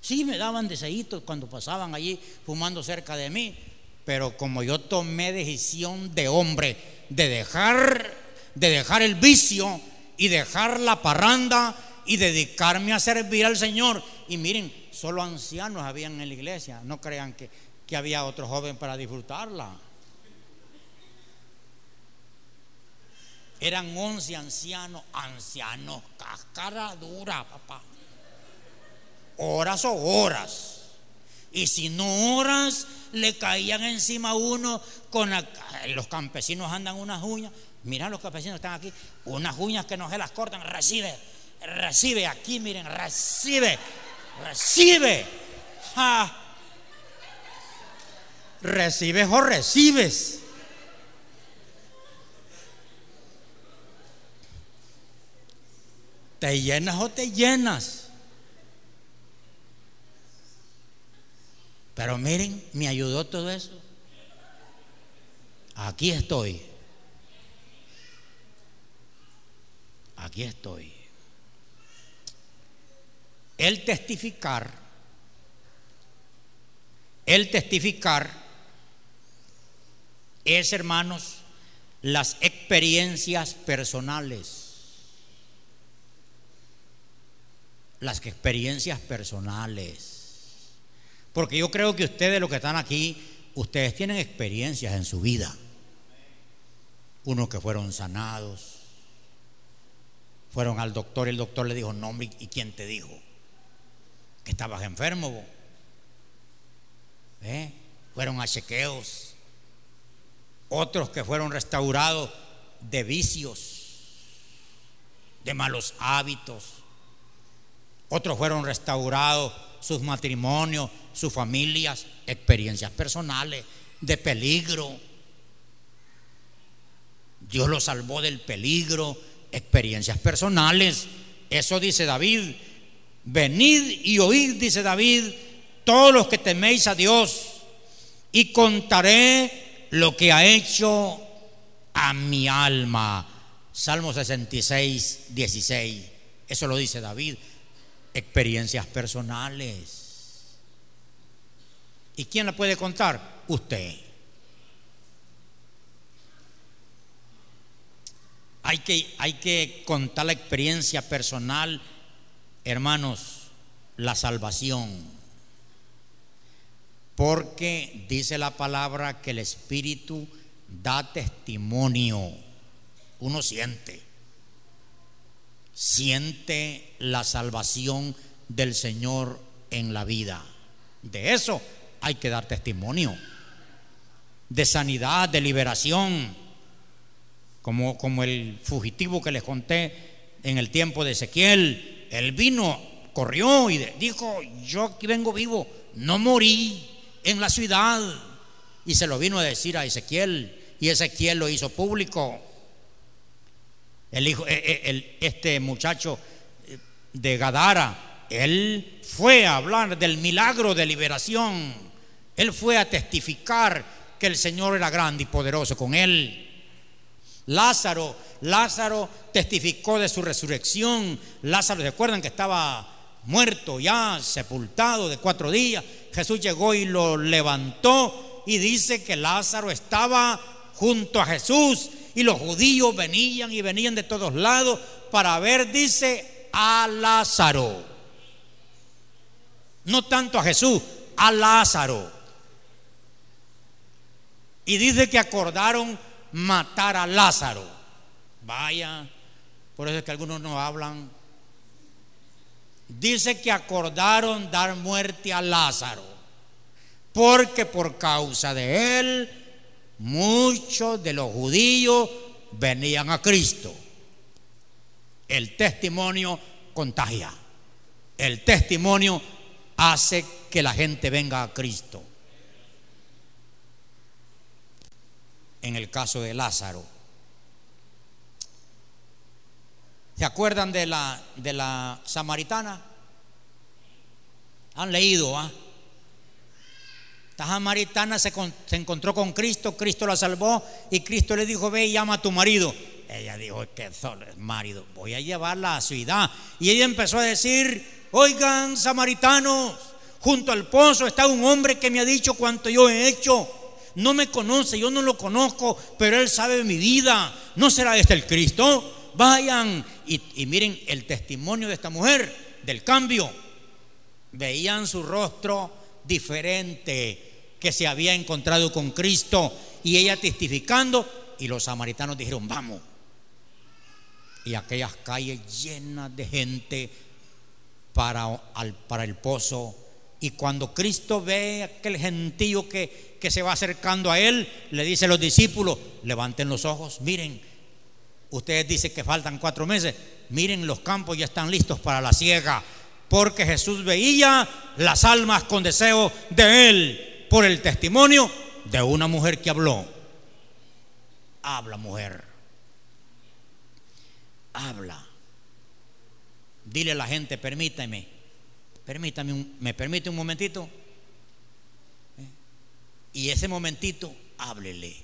Sí, me daban desejitos cuando pasaban allí fumando cerca de mí, pero como yo tomé decisión de hombre de dejar, de dejar el vicio y dejar la parranda y dedicarme a servir al Señor. Y miren, solo ancianos habían en la iglesia. No crean que, que había otro joven para disfrutarla. Eran once ancianos, ancianos, cáscara dura, papá. Horas o horas. Y si no horas, le caían encima a uno con los campesinos andan unas uñas. Mira, los campesinos están aquí, unas uñas que no se las cortan. Recibe, recibe aquí, miren, recibe, recibe. Recibes o recibes. Te llenas o te llenas. Pero miren, me ayudó todo eso. Aquí estoy. Aquí estoy. El testificar, el testificar es, hermanos, las experiencias personales. Las experiencias personales. Porque yo creo que ustedes, los que están aquí, ustedes tienen experiencias en su vida. Unos que fueron sanados, fueron al doctor y el doctor le dijo, no, ¿y quién te dijo? Que estabas enfermo. ¿Eh? Fueron a chequeos. Otros que fueron restaurados de vicios, de malos hábitos. Otros fueron restaurados sus matrimonios, sus familias, experiencias personales de peligro. Dios los salvó del peligro, experiencias personales. Eso dice David. Venid y oíd, dice David, todos los que teméis a Dios, y contaré lo que ha hecho a mi alma. Salmo 66, 16. Eso lo dice David. Experiencias personales. ¿Y quién la puede contar? Usted. Hay que, hay que contar la experiencia personal, hermanos, la salvación. Porque dice la palabra que el Espíritu da testimonio. Uno siente. Siente la salvación del Señor en la vida. De eso hay que dar testimonio. De sanidad, de liberación como, como el fugitivo que les conté en el tiempo de Ezequiel. Él vino, corrió y dijo, yo aquí vengo vivo, no morí en la ciudad. Y se lo vino a decir a Ezequiel y Ezequiel lo hizo público. El hijo, eh, el, este muchacho de Gadara, él fue a hablar del milagro de liberación. Él fue a testificar que el Señor era grande y poderoso con él. Lázaro, Lázaro testificó de su resurrección. Lázaro, ¿recuerdan que estaba muerto ya, sepultado de cuatro días? Jesús llegó y lo levantó y dice que Lázaro estaba junto a Jesús y los judíos venían y venían de todos lados para ver, dice, a Lázaro. No tanto a Jesús, a Lázaro. Y dice que acordaron matar a Lázaro. Vaya, por eso es que algunos no hablan. Dice que acordaron dar muerte a Lázaro, porque por causa de él muchos de los judíos venían a Cristo. El testimonio contagia. El testimonio hace que la gente venga a Cristo. en el caso de Lázaro. ¿Se acuerdan de la, de la samaritana? Han leído, ¿ah? Esta samaritana se, se, encontró con Cristo, Cristo la salvó y Cristo le dijo, ve y llama a tu marido. Ella dijo, que solo es marido, voy a llevarla a ciudad. Y ella empezó a decir, oigan, samaritanos, junto al pozo está un hombre que me ha dicho cuánto yo he hecho no me conoce, yo no lo conozco, pero Él sabe mi vida. ¿No será este el Cristo? Vayan y, miren el testimonio de esta mujer, del cambio. Veían su rostro diferente, que se había encontrado con Cristo y ella testificando y los samaritanos dijeron, vamos. Y aquellas calles llenas de gente para, para el pozo. Y cuando Cristo ve aquel gentío que, que se va acercando a él, le dice a los discípulos, levanten los ojos, miren, ustedes dicen que faltan cuatro meses, miren los campos ya están listos para la siega, porque Jesús veía las almas con deseo de él por el testimonio de una mujer que habló. Habla mujer, habla. Dile a la gente, permítame, permítame, me permite un momentito. Y ese momentito, háblele.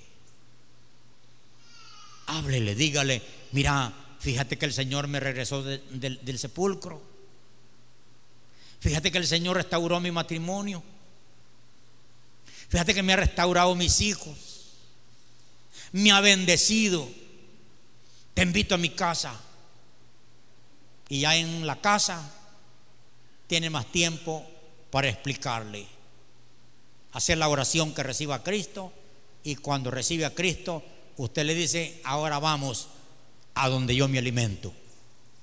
Háblele, dígale, mira, fíjate que el Señor me regresó del sepulcro. Fíjate que el Señor restauró mi matrimonio. Fíjate que me ha restaurado mis hijos. Me ha bendecido. Te invito a mi casa. Y ya en la casa tiene más tiempo para explicarle hacer la oración que reciba a Cristo y cuando recibe a Cristo, usted le dice, ahora vamos a donde yo me alimento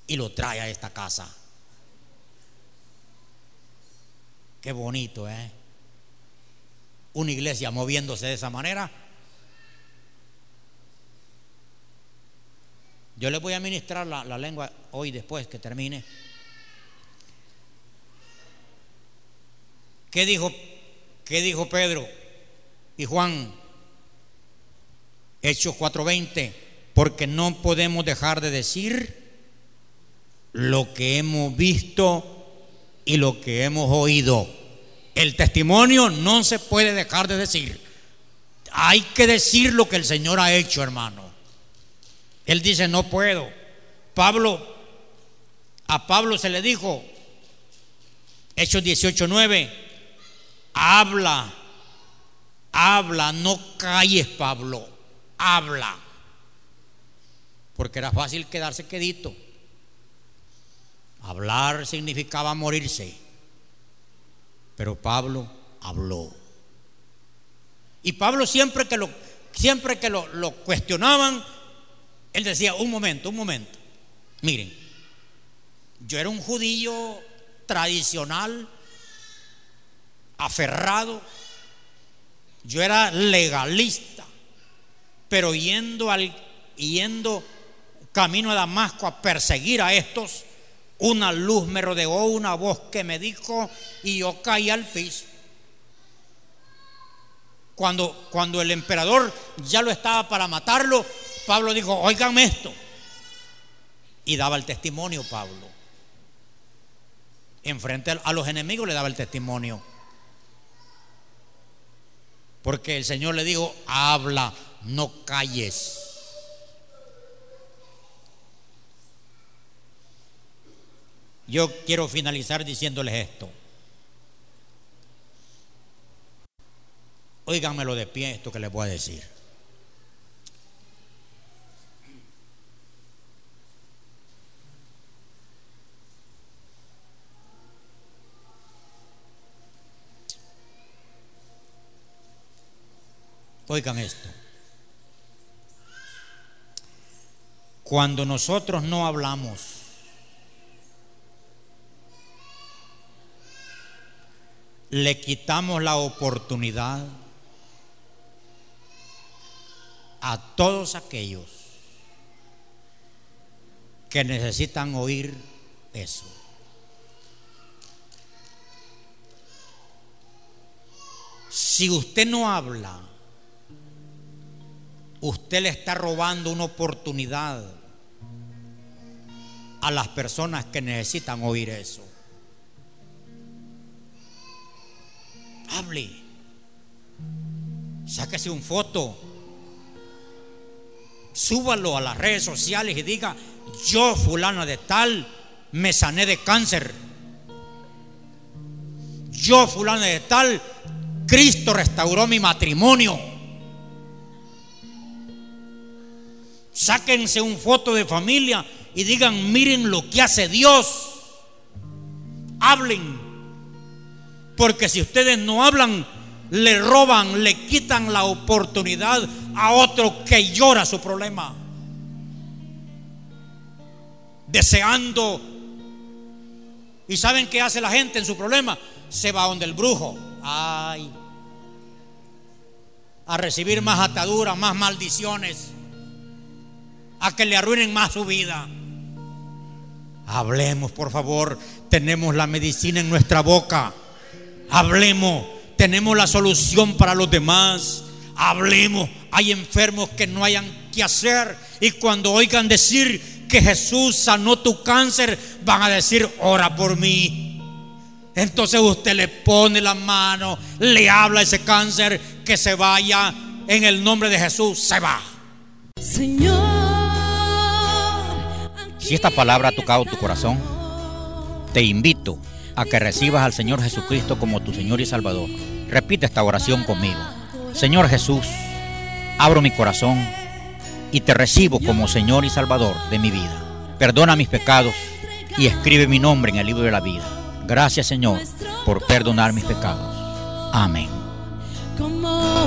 y lo trae a esta casa. Qué bonito, ¿eh? Una iglesia moviéndose de esa manera. Yo le voy a ministrar la, la lengua hoy después que termine. ¿Qué dijo ¿Qué dijo Pedro y Juan? Hechos 4:20, porque no podemos dejar de decir lo que hemos visto y lo que hemos oído. El testimonio no se puede dejar de decir. Hay que decir lo que el Señor ha hecho, hermano. Él dice, no puedo. Pablo, a Pablo se le dijo, Hechos 18:9, habla, habla, no calles, Pablo, habla. Porque era fácil quedarse quedito. Hablar significaba morirse. Pero Pablo habló. Y Pablo siempre que lo, siempre que lo, lo cuestionaban, él decía, un momento, un momento. Miren, yo era un judío tradicional, aferrado, yo era legalista, pero yendo al yendo camino a Damasco a perseguir a estos, una luz me rodeó, una voz que me dijo y yo caí al piso. Cuando, cuando el emperador ya lo estaba para matarlo, Pablo dijo, oigan esto. Y daba el testimonio Pablo. Enfrente a los enemigos le daba el testimonio. Porque el Señor le dijo, habla, no calles. Yo quiero finalizar diciéndoles esto. Óiganmelo de pie esto que les voy a decir. Oigan esto. Cuando nosotros no hablamos, le quitamos la oportunidad a todos aquellos que necesitan oír eso. Si usted no habla, usted le está robando una oportunidad a las personas que necesitan oír eso. Hable. Sáquese un foto. Súbalo a las redes sociales y diga, yo fulano de tal me sané de cáncer. Yo fulano de tal, Cristo restauró mi matrimonio. Sáquense un foto de familia y digan, miren lo que hace Dios. Hablen. Porque si ustedes no hablan, le roban, le quitan la oportunidad a otro que llora su problema. Deseando. ¿Y saben qué hace la gente en su problema? Se va donde el brujo. Ay. A recibir más ataduras, más maldiciones a que le arruinen más su vida. Hablemos, por favor. Tenemos la medicina en nuestra boca. Hablemos. Tenemos la solución para los demás. Hablemos. Hay enfermos que no hayan que hacer. Y cuando oigan decir que Jesús sanó tu cáncer, van a decir, ora por mí. Entonces usted le pone la mano, le habla a ese cáncer que se vaya en el nombre de Jesús, se va. Señor. Si esta palabra ha tocado tu corazón, te invito a que recibas al Señor Jesucristo como tu Señor y Salvador. Repite esta oración conmigo. Señor Jesús, abro mi corazón y te recibo como Señor y Salvador de mi vida. Perdona mis pecados y escribe mi nombre en el libro de la vida. Gracias Señor por perdonar mis pecados. Amén. Como